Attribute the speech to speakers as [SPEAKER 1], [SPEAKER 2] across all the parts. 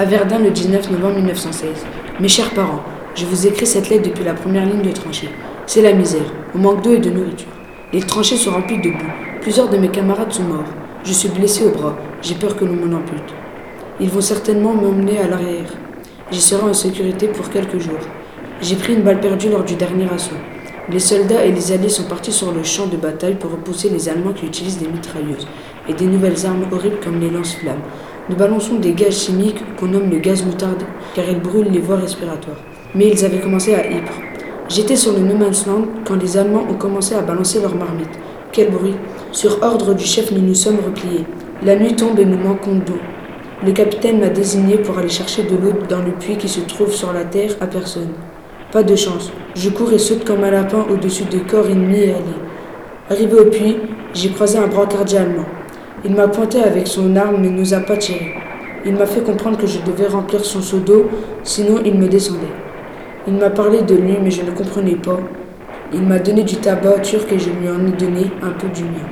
[SPEAKER 1] À Verdun, le 19 novembre 1916. Mes chers parents, je vous écris cette lettre depuis la première ligne de tranchée. C'est la misère. On manque d'eau et de nourriture. Les tranchées sont remplies de boue. Plusieurs de mes camarades sont morts. Je suis blessé au bras. J'ai peur que l'on m'en ampute. Ils vont certainement m'emmener à l'arrière. J'y serai en sécurité pour quelques jours. J'ai pris une balle perdue lors du dernier assaut. Les soldats et les alliés sont partis sur le champ de bataille pour repousser les Allemands qui utilisent des mitrailleuses et des nouvelles armes horribles comme les lance-flammes. Nous balançons des gaz chimiques qu'on nomme le gaz moutarde car ils brûlent les voies respiratoires. Mais ils avaient commencé à Ypres. J'étais sur le No Man's Land quand les Allemands ont commencé à balancer leurs marmites. Quel bruit Sur ordre du chef, nous nous sommes repliés. La nuit tombe et nous manquons d'eau. Le capitaine m'a désigné pour aller chercher de l'eau dans le puits qui se trouve sur la terre à personne. Pas de chance. Je cours et saute comme un lapin au-dessus de corps ennemis et alliés. Arrivé au puits, j'ai croisé un brancardier allemand. Il m'a pointé avec son arme mais nous a pas tiré. Il m'a fait comprendre que je devais remplir son seau d'eau, sinon il me descendait. Il m'a parlé de lui mais je ne comprenais pas. Il m'a donné du tabac turc et je lui en ai donné un peu du mien.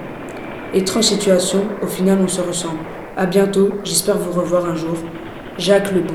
[SPEAKER 1] Étrange situation, au final on se ressemble. À bientôt, j'espère vous revoir un jour. Jacques Lebon.